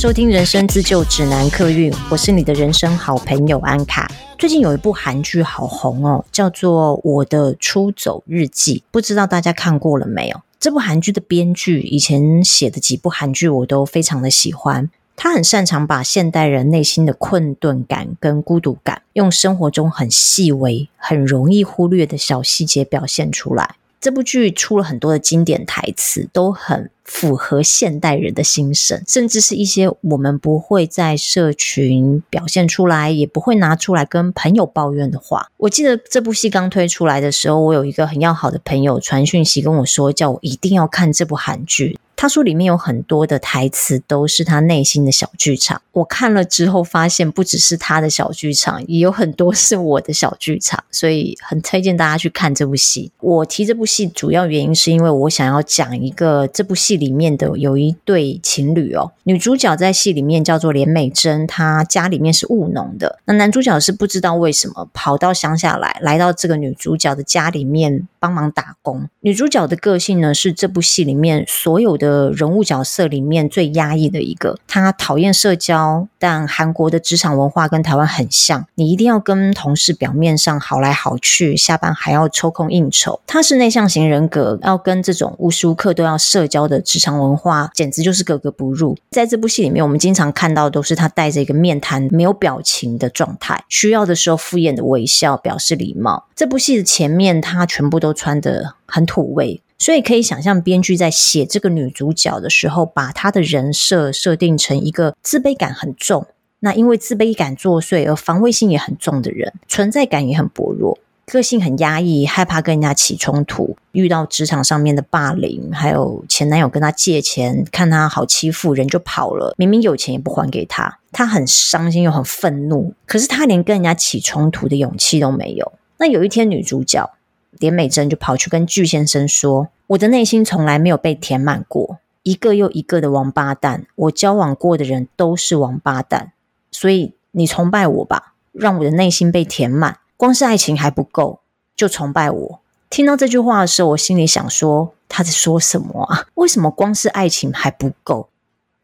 收听《人生自救指南》客运，我是你的人生好朋友安卡。最近有一部韩剧好红哦，叫做《我的出走日记》，不知道大家看过了没有？这部韩剧的编剧以前写的几部韩剧我都非常的喜欢，他很擅长把现代人内心的困顿感跟孤独感，用生活中很细微、很容易忽略的小细节表现出来。这部剧出了很多的经典台词，都很符合现代人的心声，甚至是一些我们不会在社群表现出来，也不会拿出来跟朋友抱怨的话。我记得这部戏刚推出来的时候，我有一个很要好的朋友传讯息跟我说，叫我一定要看这部韩剧。他说里面有很多的台词都是他内心的小剧场。我看了之后发现，不只是他的小剧场，也有很多是我的小剧场，所以很推荐大家去看这部戏。我提这部戏主要原因是因为我想要讲一个这部戏里面的有一对情侣哦，女主角在戏里面叫做连美珍，她家里面是务农的。那男主角是不知道为什么跑到乡下来，来到这个女主角的家里面帮忙打工。女主角的个性呢，是这部戏里面所有的。呃，人物角色里面最压抑的一个，他讨厌社交，但韩国的职场文化跟台湾很像，你一定要跟同事表面上好来好去，下班还要抽空应酬。他是内向型人格，要跟这种无时无刻都要社交的职场文化，简直就是格格不入。在这部戏里面，我们经常看到都是他带着一个面瘫、没有表情的状态，需要的时候敷衍的微笑表示礼貌。这部戏的前面，他全部都穿得很土味。所以可以想象，编剧在写这个女主角的时候，把她的人设设定成一个自卑感很重，那因为自卑感作祟而防卫性也很重的人，存在感也很薄弱，个性很压抑，害怕跟人家起冲突，遇到职场上面的霸凌，还有前男友跟她借钱，看她好欺负，人就跑了，明明有钱也不还给她，她很伤心又很愤怒，可是她连跟人家起冲突的勇气都没有。那有一天，女主角。连美珍就跑去跟具先生说：“我的内心从来没有被填满过，一个又一个的王八蛋，我交往过的人都是王八蛋，所以你崇拜我吧，让我的内心被填满。光是爱情还不够，就崇拜我。”听到这句话的时候，我心里想说：“他在说什么啊？为什么光是爱情还不够？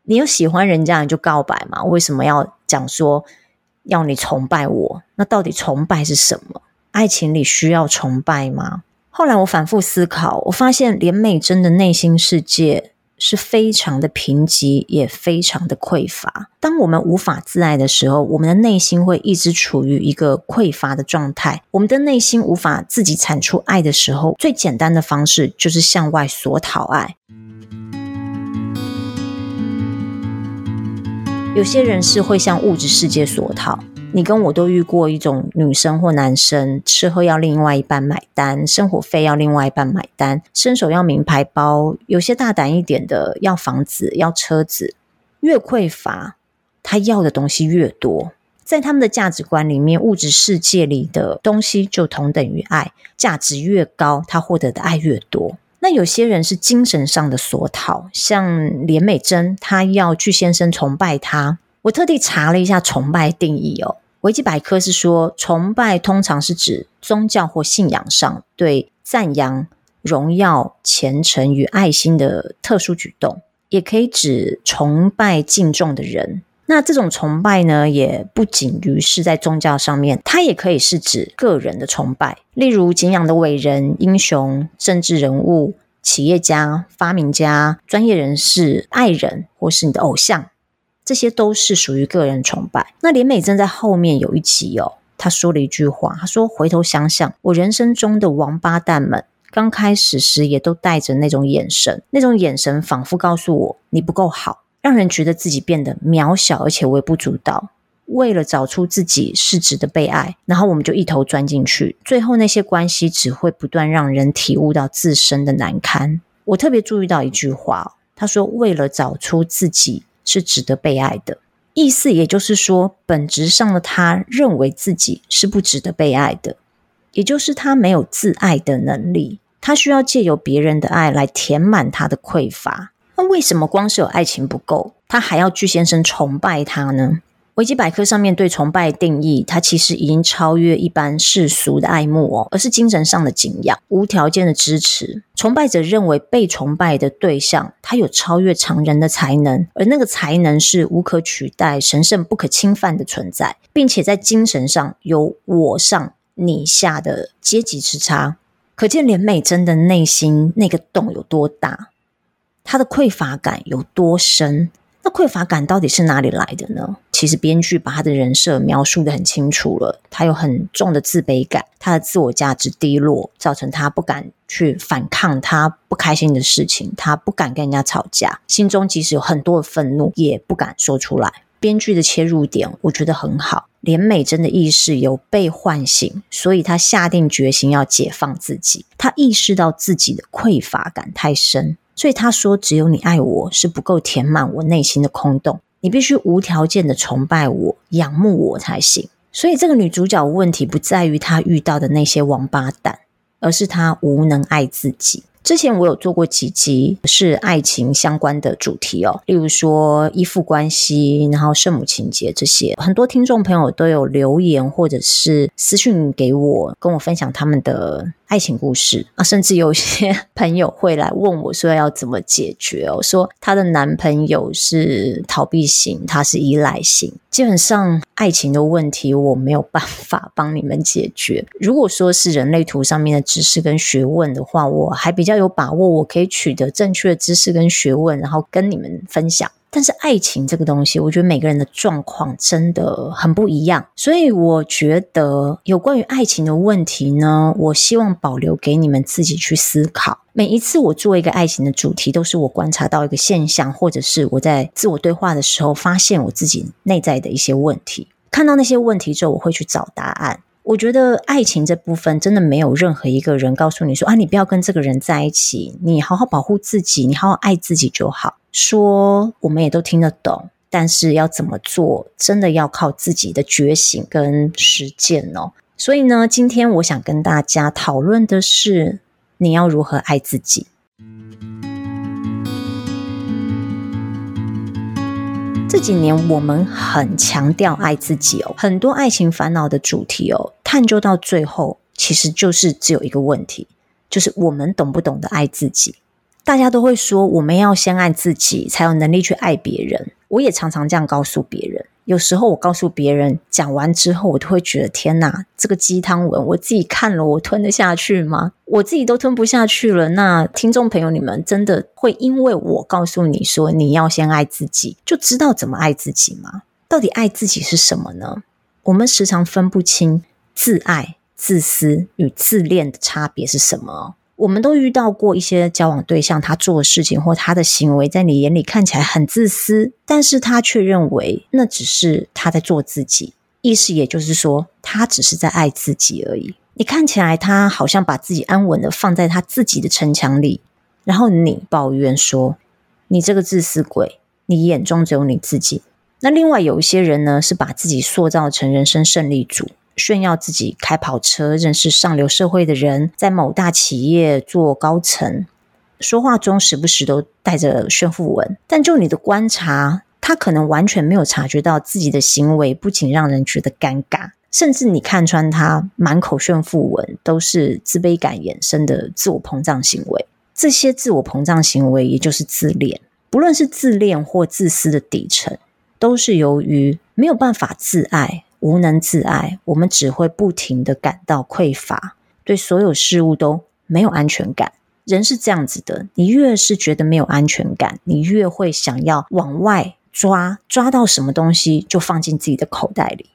你有喜欢人家你就告白嘛？为什么要讲说要你崇拜我？那到底崇拜是什么？”爱情里需要崇拜吗？后来我反复思考，我发现连美珍的内心世界是非常的贫瘠，也非常的匮乏。当我们无法自爱的时候，我们的内心会一直处于一个匮乏的状态。我们的内心无法自己产出爱的时候，最简单的方式就是向外索讨爱。有些人是会向物质世界索讨。你跟我都遇过一种女生或男生，吃喝要另外一半买单，生活费要另外一半买单，伸手要名牌包，有些大胆一点的要房子、要车子。越匮乏，他要的东西越多。在他们的价值观里面，物质世界里的东西就同等于爱，价值越高，他获得的爱越多。那有些人是精神上的索讨，像连美珍，她要具先生崇拜她。我特地查了一下崇拜定义哦。维基百科是说，崇拜通常是指宗教或信仰上对赞扬、荣耀、虔诚与爱心的特殊举动，也可以指崇拜敬重的人。那这种崇拜呢，也不仅于是在宗教上面，它也可以是指个人的崇拜，例如敬仰的伟人、英雄、政治人物、企业家、发明家、专业人士、爱人，或是你的偶像。这些都是属于个人崇拜。那连美珍在后面有一集哦，她说了一句话，她说：“回头想想，我人生中的王八蛋们，刚开始时也都带着那种眼神，那种眼神仿佛告诉我你不够好，让人觉得自己变得渺小而且微不足道。为了找出自己是值得被爱，然后我们就一头钻进去，最后那些关系只会不断让人体悟到自身的难堪。”我特别注意到一句话，他说：“为了找出自己。”是值得被爱的意思，也就是说，本质上的他认为自己是不值得被爱的，也就是他没有自爱的能力，他需要借由别人的爱来填满他的匮乏。那为什么光是有爱情不够，他还要巨先生崇拜他呢？维基百科上面对崇拜定义，它其实已经超越一般世俗的爱慕哦，而是精神上的敬仰，无条件的支持。崇拜者认为被崇拜的对象，他有超越常人的才能，而那个才能是无可取代、神圣不可侵犯的存在，并且在精神上有我上你下的阶级之差。可见连美珍的内心那个洞有多大，她的匮乏感有多深。那匮乏感到底是哪里来的呢？其实编剧把他的人设描述得很清楚了。他有很重的自卑感，他的自我价值低落，造成他不敢去反抗他不开心的事情，他不敢跟人家吵架，心中即使有很多的愤怒，也不敢说出来。编剧的切入点，我觉得很好。连美珍的意识有被唤醒，所以他下定决心要解放自己。他意识到自己的匮乏感太深。所以他说：“只有你爱我是不够填满我内心的空洞，你必须无条件的崇拜我、仰慕我才行。”所以这个女主角问题不在于她遇到的那些王八蛋，而是她无能爱自己。之前我有做过几集是爱情相关的主题哦，例如说依附关系，然后圣母情节这些，很多听众朋友都有留言或者是私讯给我，跟我分享他们的。爱情故事啊，甚至有些 朋友会来问我说要怎么解决哦，说她的男朋友是逃避型，她是依赖型。基本上爱情的问题我没有办法帮你们解决。如果说是人类图上面的知识跟学问的话，我还比较有把握，我可以取得正确的知识跟学问，然后跟你们分享。但是爱情这个东西，我觉得每个人的状况真的很不一样，所以我觉得有关于爱情的问题呢，我希望保留给你们自己去思考。每一次我做一个爱情的主题，都是我观察到一个现象，或者是我在自我对话的时候发现我自己内在的一些问题。看到那些问题之后，我会去找答案。我觉得爱情这部分真的没有任何一个人告诉你说啊，你不要跟这个人在一起，你好好保护自己，你好好爱自己就好。说我们也都听得懂，但是要怎么做，真的要靠自己的觉醒跟实践哦。所以呢，今天我想跟大家讨论的是，你要如何爱自己。这几年我们很强调爱自己哦，很多爱情烦恼的主题哦，探究到最后，其实就是只有一个问题，就是我们懂不懂得爱自己？大家都会说，我们要先爱自己，才有能力去爱别人。我也常常这样告诉别人。有时候我告诉别人，讲完之后，我都会觉得天哪，这个鸡汤文我自己看了，我吞得下去吗？我自己都吞不下去了。那听众朋友，你们真的会因为我告诉你说你要先爱自己，就知道怎么爱自己吗？到底爱自己是什么呢？我们时常分不清自爱、自私与自恋的差别是什么。我们都遇到过一些交往对象，他做的事情或他的行为，在你眼里看起来很自私，但是他却认为那只是他在做自己，意思也就是说，他只是在爱自己而已。你看起来他好像把自己安稳的放在他自己的城墙里，然后你抱怨说：“你这个自私鬼，你眼中只有你自己。”那另外有一些人呢，是把自己塑造成人生胜利组。炫耀自己开跑车，认识上流社会的人，在某大企业做高层，说话中时不时都带着炫富文。但就你的观察，他可能完全没有察觉到自己的行为不仅让人觉得尴尬，甚至你看穿他满口炫富文，都是自卑感衍生的自我膨胀行为。这些自我膨胀行为，也就是自恋，不论是自恋或自私的底层，都是由于没有办法自爱。无能自爱，我们只会不停的感到匮乏，对所有事物都没有安全感。人是这样子的，你越是觉得没有安全感，你越会想要往外抓，抓到什么东西就放进自己的口袋里。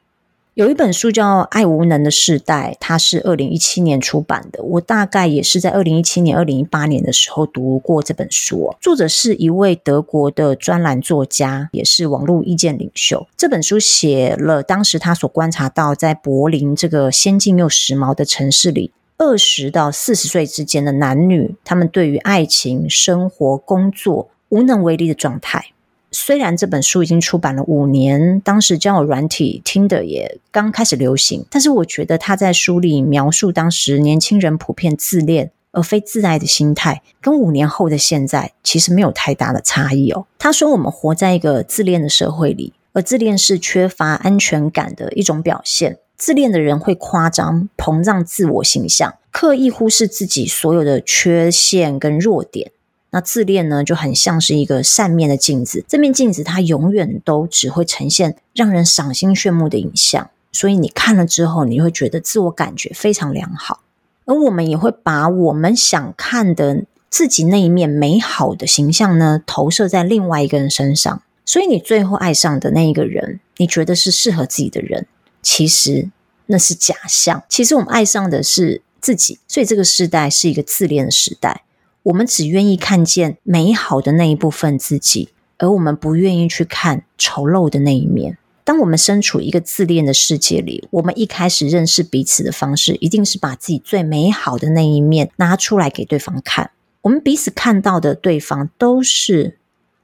有一本书叫《爱无能的世代》，它是二零一七年出版的。我大概也是在二零一七年、二零一八年的时候读过这本书。作者是一位德国的专栏作家，也是网络意见领袖。这本书写了当时他所观察到，在柏林这个先进又时髦的城市里，二十到四十岁之间的男女，他们对于爱情、生活、工作无能为力的状态。虽然这本书已经出版了五年，当时交友软体听的也刚开始流行，但是我觉得他在书里描述当时年轻人普遍自恋而非自爱的心态，跟五年后的现在其实没有太大的差异哦。他说：“我们活在一个自恋的社会里，而自恋是缺乏安全感的一种表现。自恋的人会夸张、膨胀自我形象，刻意忽视自己所有的缺陷跟弱点。那自恋呢，就很像是一个扇面的镜子，这面镜子它永远都只会呈现让人赏心悦目的影像，所以你看了之后，你会觉得自我感觉非常良好。而我们也会把我们想看的自己那一面美好的形象呢，投射在另外一个人身上。所以你最后爱上的那一个人，你觉得是适合自己的人，其实那是假象。其实我们爱上的是自己，所以这个时代是一个自恋的时代。我们只愿意看见美好的那一部分自己，而我们不愿意去看丑陋的那一面。当我们身处一个自恋的世界里，我们一开始认识彼此的方式，一定是把自己最美好的那一面拿出来给对方看。我们彼此看到的对方都是。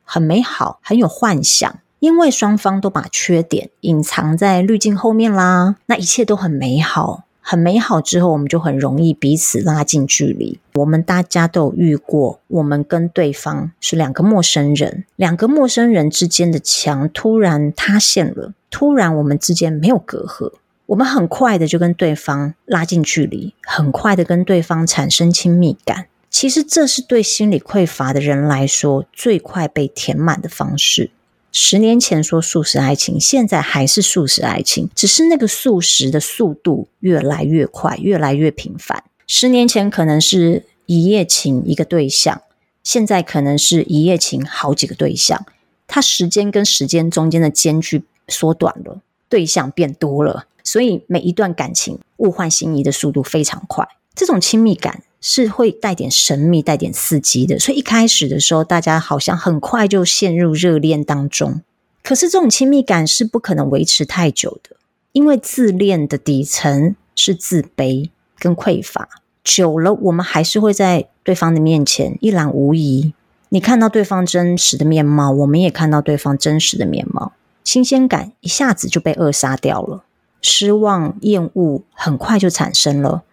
很美好，很有幻想，因为双方都把缺点隐藏在滤镜后面啦。那一切都很美好，很美好之后，我们就很容易彼此拉近距离。我们大家都有遇过，我们跟对方是两个陌生人，两个陌生人之间的墙突然塌陷了，突然我们之间没有隔阂，我们很快的就跟对方拉近距离，很快的跟对方产生亲密感。其实这是对心理匮乏的人来说最快被填满的方式。十年前说速食爱情，现在还是速食爱情，只是那个速食的速度越来越快，越来越频繁。十年前可能是一夜情一个对象，现在可能是一夜情好几个对象。它时间跟时间中间的间距缩短了，对象变多了，所以每一段感情物换星移的速度非常快。这种亲密感。是会带点神秘、带点刺激的，所以一开始的时候，大家好像很快就陷入热恋当中。可是这种亲密感是不可能维持太久的，因为自恋的底层是自卑跟匮乏。久了，我们还是会在对方的面前一览无遗。你看到对方真实的面貌，我们也看到对方真实的面貌，新鲜感一下子就被扼杀掉了，失望、厌恶很快就产生了。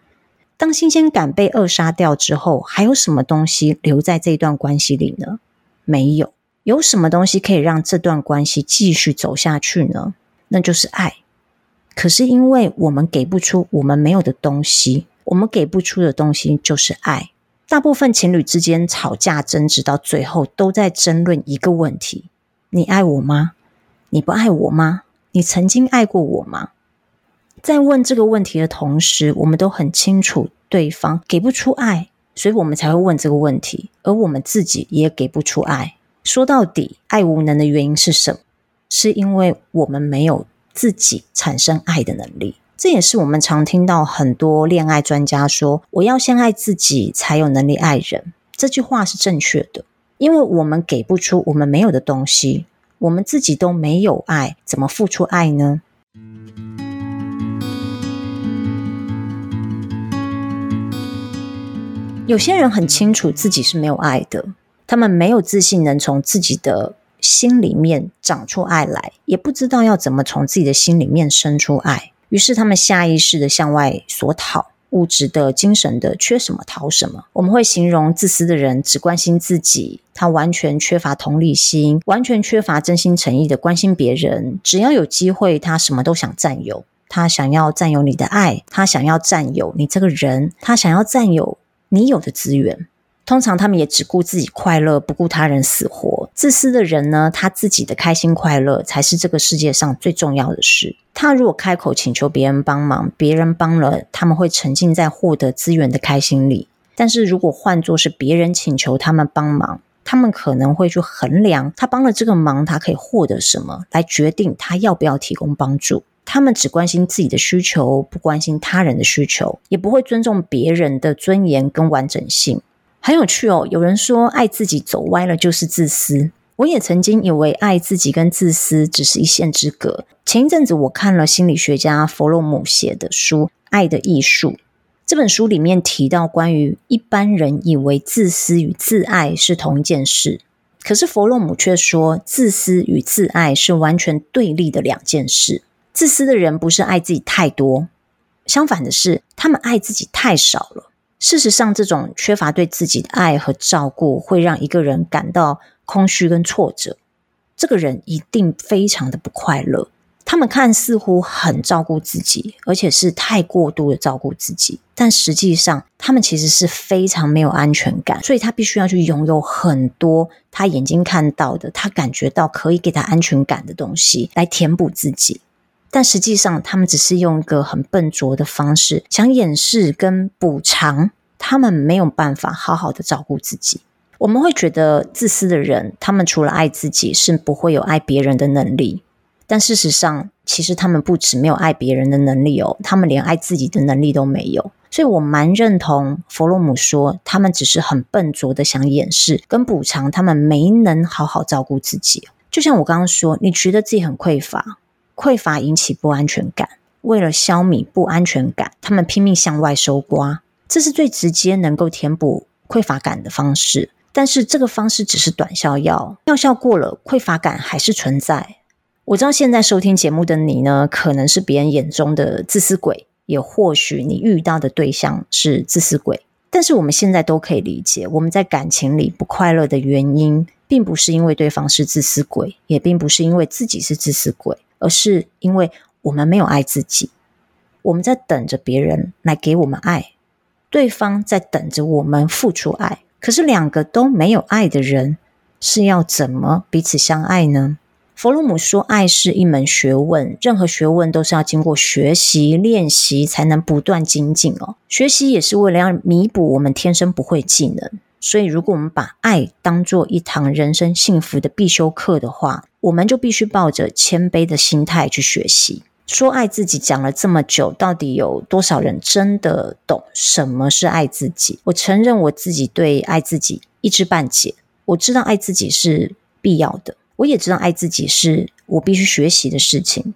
当新鲜感被扼杀掉之后，还有什么东西留在这段关系里呢？没有。有什么东西可以让这段关系继续走下去呢？那就是爱。可是因为我们给不出我们没有的东西，我们给不出的东西就是爱。大部分情侣之间吵架争执到最后，都在争论一个问题：你爱我吗？你不爱我吗？你曾经爱过我吗？在问这个问题的同时，我们都很清楚对方给不出爱，所以我们才会问这个问题。而我们自己也给不出爱。说到底，爱无能的原因是什么？是因为我们没有自己产生爱的能力。这也是我们常听到很多恋爱专家说：“我要先爱自己，才有能力爱人。”这句话是正确的，因为我们给不出我们没有的东西，我们自己都没有爱，怎么付出爱呢？有些人很清楚自己是没有爱的，他们没有自信能从自己的心里面长出爱来，也不知道要怎么从自己的心里面生出爱，于是他们下意识的向外索讨，物质的、精神的，缺什么讨什么。我们会形容自私的人只关心自己，他完全缺乏同理心，完全缺乏真心诚意的关心别人。只要有机会，他什么都想占有，他想要占有你的爱，他想要占有你这个人，他想要占有。你有的资源，通常他们也只顾自己快乐，不顾他人死活。自私的人呢，他自己的开心快乐才是这个世界上最重要的事。他如果开口请求别人帮忙，别人帮了，他们会沉浸在获得资源的开心里。但是如果换作是别人请求他们帮忙，他们可能会去衡量他帮了这个忙，他可以获得什么，来决定他要不要提供帮助。他们只关心自己的需求，不关心他人的需求，也不会尊重别人的尊严跟完整性。很有趣哦，有人说爱自己走歪了就是自私。我也曾经以为爱自己跟自私只是一线之隔。前一阵子我看了心理学家弗洛姆写的书《爱的艺术》，这本书里面提到关于一般人以为自私与自爱是同一件事，可是弗洛姆却说自私与自爱是完全对立的两件事。自私的人不是爱自己太多，相反的是，他们爱自己太少了。事实上，这种缺乏对自己的爱和照顾，会让一个人感到空虚跟挫折。这个人一定非常的不快乐。他们看似乎很照顾自己，而且是太过度的照顾自己，但实际上他们其实是非常没有安全感，所以他必须要去拥有很多他眼睛看到的，他感觉到可以给他安全感的东西来填补自己。但实际上，他们只是用一个很笨拙的方式，想掩饰跟补偿，他们没有办法好好的照顾自己。我们会觉得自私的人，他们除了爱自己，是不会有爱别人的能力。但事实上，其实他们不止没有爱别人的能力哦，他们连爱自己的能力都没有。所以我蛮认同弗洛姆说，他们只是很笨拙的想掩饰跟补偿，他们没能好好照顾自己。就像我刚刚说，你觉得自己很匮乏，匮乏引起不安全感，为了消弭不安全感，他们拼命向外搜刮，这是最直接能够填补匮乏感的方式。但是这个方式只是短效药，药效过了，匮乏感还是存在。我知道现在收听节目的你呢，可能是别人眼中的自私鬼，也或许你遇到的对象是自私鬼。但是我们现在都可以理解，我们在感情里不快乐的原因，并不是因为对方是自私鬼，也并不是因为自己是自私鬼，而是因为我们没有爱自己。我们在等着别人来给我们爱，对方在等着我们付出爱。可是两个都没有爱的人，是要怎么彼此相爱呢？弗洛姆说：“爱是一门学问，任何学问都是要经过学习、练习才能不断精进哦。学习也是为了要弥补我们天生不会技能。所以，如果我们把爱当做一堂人生幸福的必修课的话，我们就必须抱着谦卑的心态去学习。说爱自己讲了这么久，到底有多少人真的懂什么是爱自己？我承认我自己对爱自己一知半解。我知道爱自己是必要的。”我也知道爱自己是我必须学习的事情，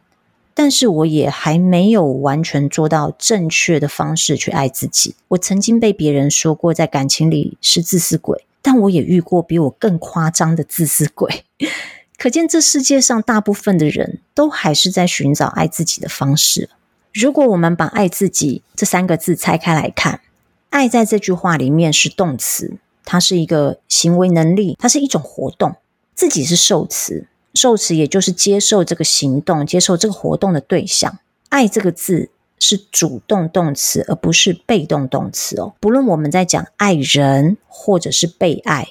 但是我也还没有完全做到正确的方式去爱自己。我曾经被别人说过，在感情里是自私鬼，但我也遇过比我更夸张的自私鬼。可见这世界上大部分的人都还是在寻找爱自己的方式。如果我们把“爱自己”这三个字拆开来看，“爱”在这句话里面是动词，它是一个行为能力，它是一种活动。自己是受词，受词也就是接受这个行动、接受这个活动的对象。爱这个字是主动动词，而不是被动动词哦。不论我们在讲爱人，或者是被爱，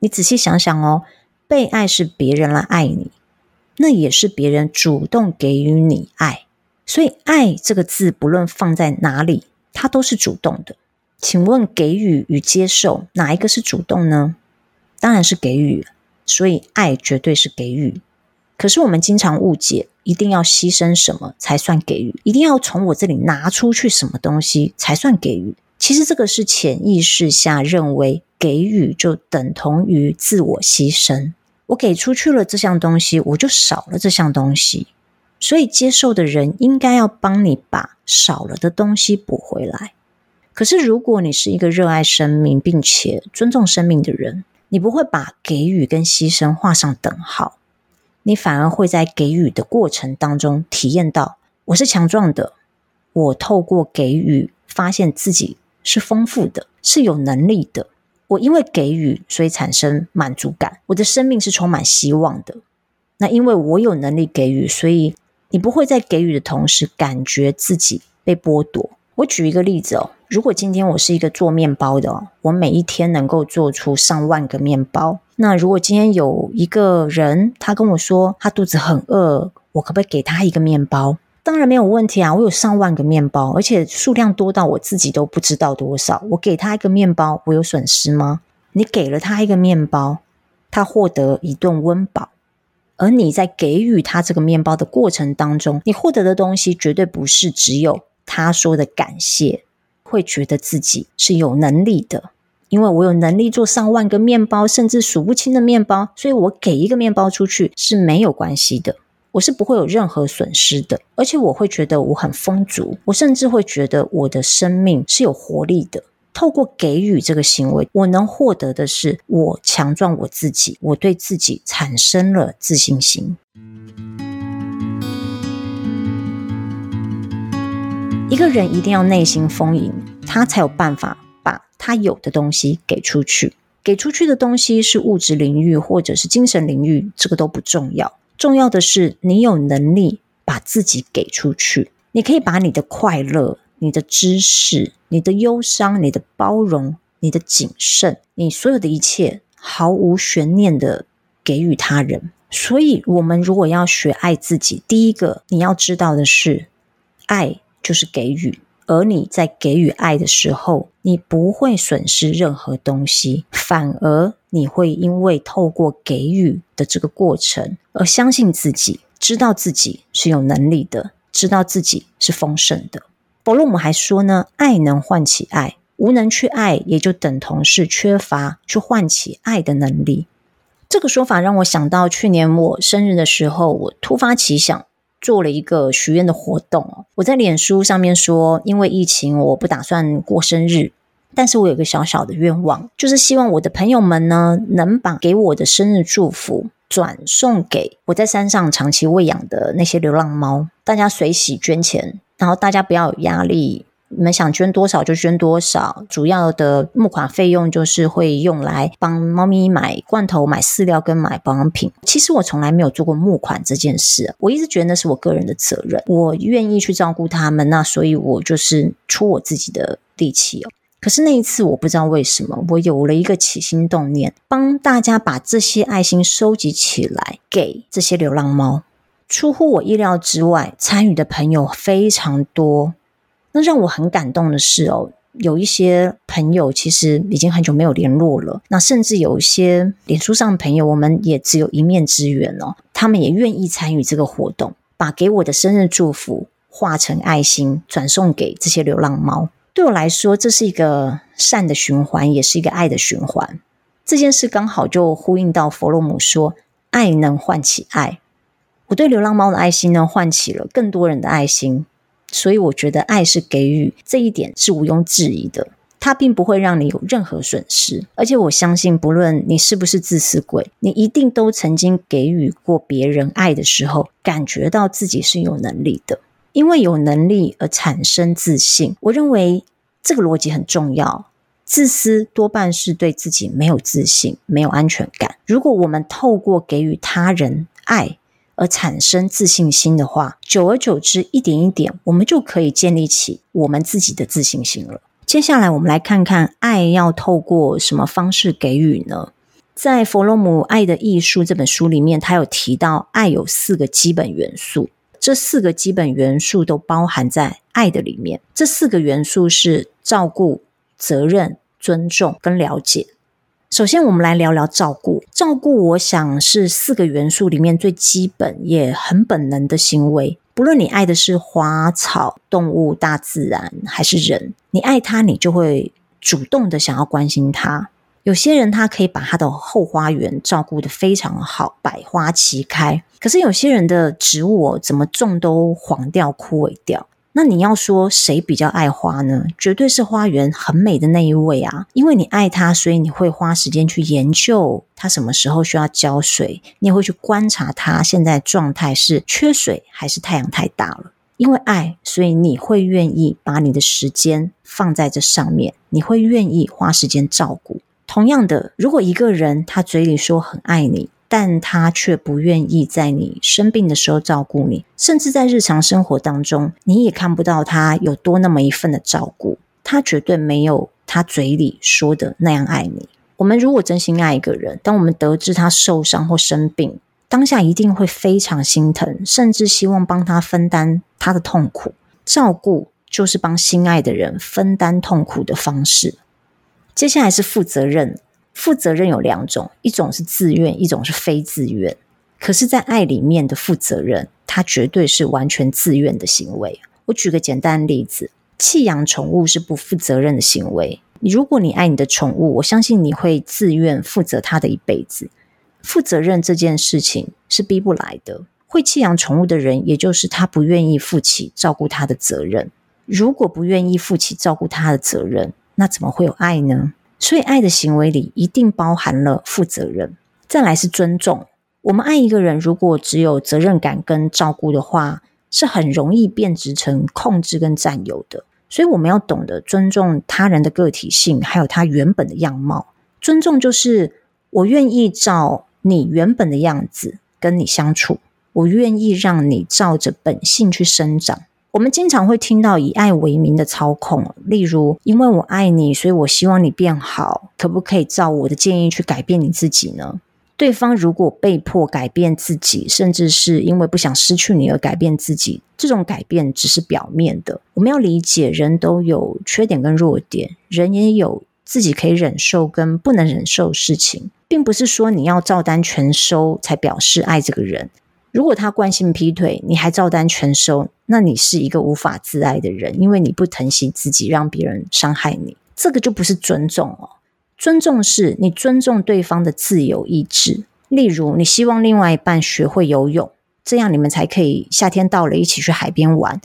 你仔细想想哦，被爱是别人来爱你，那也是别人主动给予你爱。所以，爱这个字不论放在哪里，它都是主动的。请问，给予与接受哪一个是主动呢？当然是给予。所以，爱绝对是给予。可是，我们经常误解，一定要牺牲什么才算给予？一定要从我这里拿出去什么东西才算给予？其实，这个是潜意识下认为给予就等同于自我牺牲。我给出去了这项东西，我就少了这项东西。所以，接受的人应该要帮你把少了的东西补回来。可是，如果你是一个热爱生命并且尊重生命的人，你不会把给予跟牺牲画上等号，你反而会在给予的过程当中体验到，我是强壮的，我透过给予发现自己是丰富的，是有能力的。我因为给予，所以产生满足感，我的生命是充满希望的。那因为我有能力给予，所以你不会在给予的同时感觉自己被剥夺。我举一个例子哦。如果今天我是一个做面包的，我每一天能够做出上万个面包。那如果今天有一个人，他跟我说他肚子很饿，我可不可以给他一个面包？当然没有问题啊！我有上万个面包，而且数量多到我自己都不知道多少。我给他一个面包，我有损失吗？你给了他一个面包，他获得一顿温饱，而你在给予他这个面包的过程当中，你获得的东西绝对不是只有他说的感谢。会觉得自己是有能力的，因为我有能力做上万个面包，甚至数不清的面包，所以我给一个面包出去是没有关系的，我是不会有任何损失的，而且我会觉得我很丰足，我甚至会觉得我的生命是有活力的。透过给予这个行为，我能获得的是我强壮我自己，我对自己产生了自信心。一个人一定要内心丰盈，他才有办法把他有的东西给出去。给出去的东西是物质领域或者是精神领域，这个都不重要。重要的是你有能力把自己给出去。你可以把你的快乐、你的知识、你的忧伤、你的包容、你的谨慎，你所有的一切，毫无悬念的给予他人。所以，我们如果要学爱自己，第一个你要知道的是，爱就是给予。而你在给予爱的时候，你不会损失任何东西，反而你会因为透过给予的这个过程而相信自己，知道自己是有能力的，知道自己是丰盛的。弗洛姆还说呢，爱能唤起爱，无能去爱，也就等同是缺乏去唤起爱的能力。这个说法让我想到去年我生日的时候，我突发奇想。做了一个许愿的活动，我在脸书上面说，因为疫情，我不打算过生日，但是我有个小小的愿望，就是希望我的朋友们呢，能把给我的生日祝福转送给我在山上长期喂养的那些流浪猫，大家随喜捐钱，然后大家不要有压力。你们想捐多少就捐多少，主要的募款费用就是会用来帮猫咪买罐头、买饲料跟买保养品。其实我从来没有做过募款这件事，我一直觉得那是我个人的责任，我愿意去照顾他们，那所以我就是出我自己的力气哦。可是那一次我不知道为什么，我有了一个起心动念，帮大家把这些爱心收集起来给这些流浪猫。出乎我意料之外，参与的朋友非常多。那让我很感动的是哦，有一些朋友其实已经很久没有联络了。那甚至有一些脸书上的朋友，我们也只有一面之缘哦。他们也愿意参与这个活动，把给我的生日祝福化成爱心，转送给这些流浪猫。对我来说，这是一个善的循环，也是一个爱的循环。这件事刚好就呼应到弗洛姆说：“爱能唤起爱。”我对流浪猫的爱心呢，唤起了更多人的爱心。所以我觉得爱是给予，这一点是毋庸置疑的。它并不会让你有任何损失，而且我相信，不论你是不是自私鬼，你一定都曾经给予过别人爱的时候，感觉到自己是有能力的。因为有能力而产生自信，我认为这个逻辑很重要。自私多半是对自己没有自信、没有安全感。如果我们透过给予他人爱，而产生自信心的话，久而久之，一点一点，我们就可以建立起我们自己的自信心了。接下来，我们来看看爱要透过什么方式给予呢？在弗洛姆《爱的艺术》这本书里面，他有提到爱有四个基本元素，这四个基本元素都包含在爱的里面。这四个元素是照顾、责任、尊重跟了解。首先，我们来聊聊照顾。照顾，我想是四个元素里面最基本也很本能的行为。不论你爱的是花草、动物、大自然，还是人，你爱他，你就会主动的想要关心他。有些人他可以把他的后花园照顾得非常好，百花齐开。可是有些人的植物哦怎么种都黄掉、枯萎掉。那你要说谁比较爱花呢？绝对是花园很美的那一位啊！因为你爱它，所以你会花时间去研究它什么时候需要浇水，你也会去观察它现在状态是缺水还是太阳太大了。因为爱，所以你会愿意把你的时间放在这上面，你会愿意花时间照顾。同样的，如果一个人他嘴里说很爱你，但他却不愿意在你生病的时候照顾你，甚至在日常生活当中，你也看不到他有多那么一份的照顾。他绝对没有他嘴里说的那样爱你。我们如果真心爱一个人，当我们得知他受伤或生病，当下一定会非常心疼，甚至希望帮他分担他的痛苦。照顾就是帮心爱的人分担痛苦的方式。接下来是负责任。负责任有两种，一种是自愿，一种是非自愿。可是，在爱里面的负责任，它绝对是完全自愿的行为。我举个简单例子：弃养宠物是不负责任的行为。如果你爱你的宠物，我相信你会自愿负责它的一辈子。负责任这件事情是逼不来的。会弃养宠物的人，也就是他不愿意负起照顾它的责任。如果不愿意负起照顾它的责任，那怎么会有爱呢？所以，爱的行为里一定包含了负责任。再来是尊重。我们爱一个人，如果只有责任感跟照顾的话，是很容易变质成控制跟占有的。所以，我们要懂得尊重他人的个体性，还有他原本的样貌。尊重就是我愿意照你原本的样子跟你相处，我愿意让你照着本性去生长。我们经常会听到以爱为名的操控，例如因为我爱你，所以我希望你变好，可不可以照我的建议去改变你自己呢？对方如果被迫改变自己，甚至是因为不想失去你而改变自己，这种改变只是表面的。我们要理解，人都有缺点跟弱点，人也有自己可以忍受跟不能忍受的事情，并不是说你要照单全收才表示爱这个人。如果他惯性劈腿，你还照单全收，那你是一个无法自爱的人，因为你不疼惜自己，让别人伤害你，这个就不是尊重哦。尊重是你尊重对方的自由意志，例如你希望另外一半学会游泳，这样你们才可以夏天到了一起去海边玩。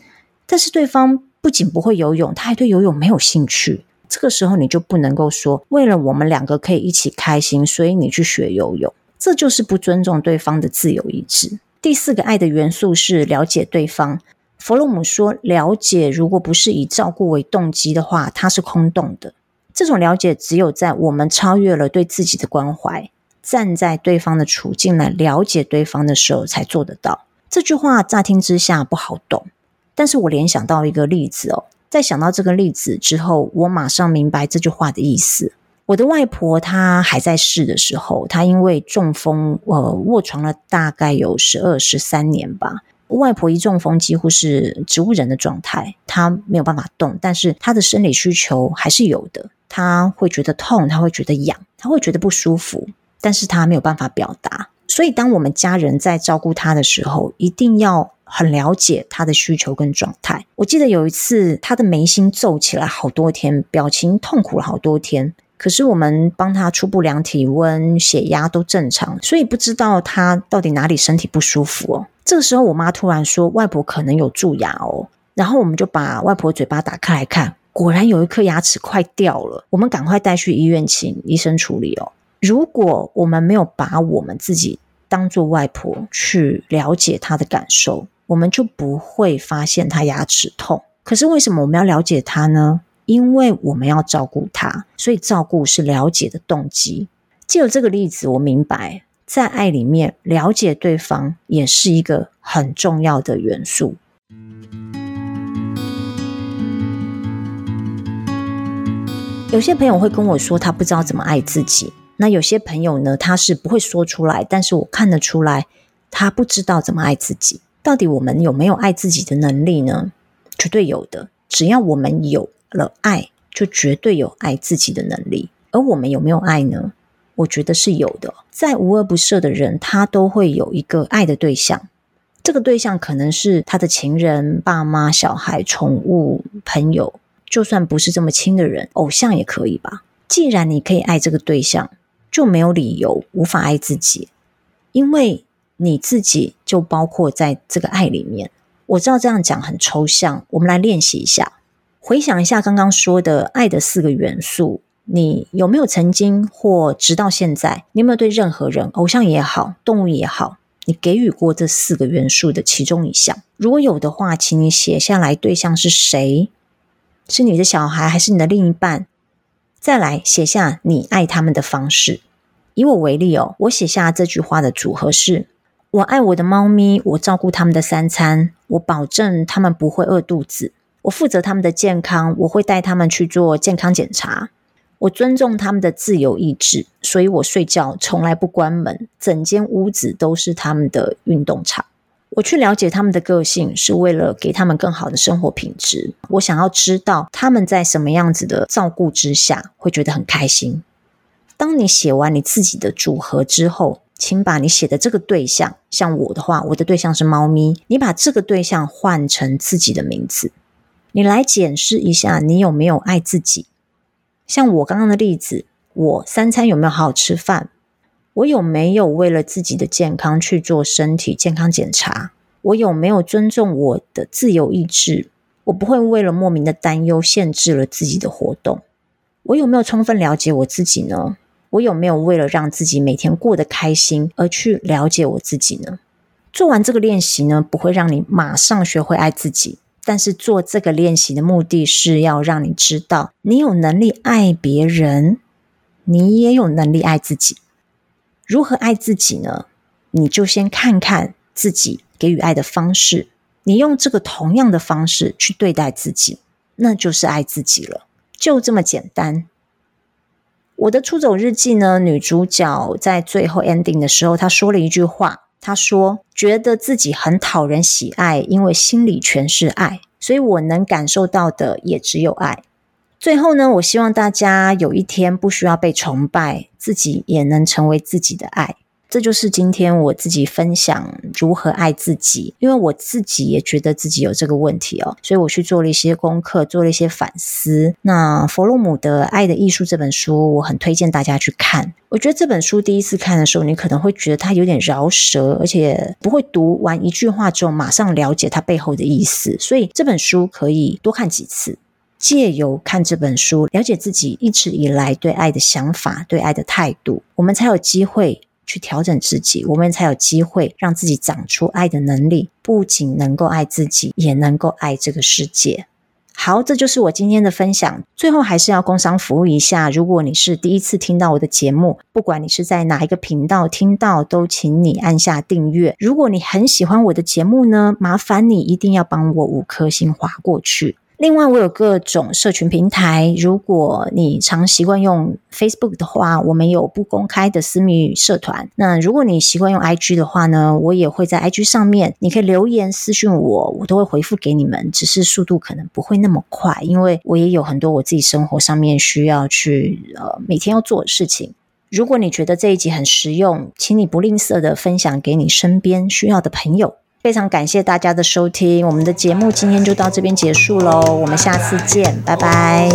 但是对方不仅不会游泳，他还对游泳没有兴趣。这个时候你就不能够说，为了我们两个可以一起开心，所以你去学游泳，这就是不尊重对方的自由意志。第四个爱的元素是了解对方。弗洛姆说，了解如果不是以照顾为动机的话，它是空洞的。这种了解只有在我们超越了对自己的关怀，站在对方的处境来了解对方的时候才做得到。这句话乍听之下不好懂，但是我联想到一个例子哦，在想到这个例子之后，我马上明白这句话的意思。我的外婆她还在世的时候，她因为中风，呃，卧床了大概有十二、十三年吧。外婆一中风，几乎是植物人的状态，她没有办法动，但是她的生理需求还是有的。她会觉得痛，她会觉得痒，她会觉得不舒服，但是她没有办法表达。所以，当我们家人在照顾她的时候，一定要很了解她的需求跟状态。我记得有一次，她的眉心皱起来好多天，表情痛苦了好多天。可是我们帮他初步量体温、血压都正常，所以不知道他到底哪里身体不舒服哦。这个时候，我妈突然说：“外婆可能有蛀牙哦。”然后我们就把外婆嘴巴打开来看。果然有一颗牙齿快掉了，我们赶快带去医院请医生处理哦。如果我们没有把我们自己当做外婆去了解她的感受，我们就不会发现她牙齿痛。可是为什么我们要了解她呢？因为我们要照顾他，所以照顾是了解的动机。借由这个例子，我明白在爱里面了解对方也是一个很重要的元素。有些朋友会跟我说，他不知道怎么爱自己。那有些朋友呢，他是不会说出来，但是我看得出来，他不知道怎么爱自己。到底我们有没有爱自己的能力呢？绝对有的。只要我们有了爱，就绝对有爱自己的能力。而我们有没有爱呢？我觉得是有的。再无恶不赦的人，他都会有一个爱的对象。这个对象可能是他的情人、爸妈、小孩、宠物、朋友。就算不是这么亲的人，偶像也可以吧？既然你可以爱这个对象，就没有理由无法爱自己，因为你自己就包括在这个爱里面。我知道这样讲很抽象，我们来练习一下，回想一下刚刚说的爱的四个元素，你有没有曾经或直到现在，你有没有对任何人，偶像也好，动物也好，你给予过这四个元素的其中一项？如果有的话，请你写下来，对象是谁？是你的小孩还是你的另一半？再来写下你爱他们的方式。以我为例哦，我写下这句话的组合是：我爱我的猫咪，我照顾他们的三餐，我保证他们不会饿肚子，我负责他们的健康，我会带他们去做健康检查，我尊重他们的自由意志，所以我睡觉从来不关门，整间屋子都是他们的运动场。我去了解他们的个性，是为了给他们更好的生活品质。我想要知道他们在什么样子的照顾之下会觉得很开心。当你写完你自己的组合之后，请把你写的这个对象，像我的话，我的对象是猫咪，你把这个对象换成自己的名字，你来检视一下你有没有爱自己。像我刚刚的例子，我三餐有没有好好吃饭？我有没有为了自己的健康去做身体健康检查？我有没有尊重我的自由意志？我不会为了莫名的担忧限制了自己的活动。我有没有充分了解我自己呢？我有没有为了让自己每天过得开心而去了解我自己呢？做完这个练习呢，不会让你马上学会爱自己，但是做这个练习的目的是要让你知道，你有能力爱别人。你也有能力爱自己。如何爱自己呢？你就先看看自己给予爱的方式，你用这个同样的方式去对待自己，那就是爱自己了，就这么简单。我的出走日记呢，女主角在最后 ending 的时候，她说了一句话，他说：“觉得自己很讨人喜爱，因为心里全是爱，所以我能感受到的也只有爱。”最后呢，我希望大家有一天不需要被崇拜，自己也能成为自己的爱。这就是今天我自己分享如何爱自己，因为我自己也觉得自己有这个问题哦，所以我去做了一些功课，做了一些反思。那弗洛姆的《爱的艺术》这本书，我很推荐大家去看。我觉得这本书第一次看的时候，你可能会觉得它有点饶舌，而且不会读完一句话之后马上了解它背后的意思。所以这本书可以多看几次，借由看这本书，了解自己一直以来对爱的想法、对爱的态度，我们才有机会。去调整自己，我们才有机会让自己长出爱的能力，不仅能够爱自己，也能够爱这个世界。好，这就是我今天的分享。最后还是要工商服务一下，如果你是第一次听到我的节目，不管你是在哪一个频道听到，都请你按下订阅。如果你很喜欢我的节目呢，麻烦你一定要帮我五颗星划过去。另外，我有各种社群平台。如果你常习惯用 Facebook 的话，我们有不公开的私密社团。那如果你习惯用 IG 的话呢，我也会在 IG 上面，你可以留言私讯我，我都会回复给你们。只是速度可能不会那么快，因为我也有很多我自己生活上面需要去呃每天要做的事情。如果你觉得这一集很实用，请你不吝啬的分享给你身边需要的朋友。非常感谢大家的收听，我们的节目今天就到这边结束喽，我们下次见，拜拜。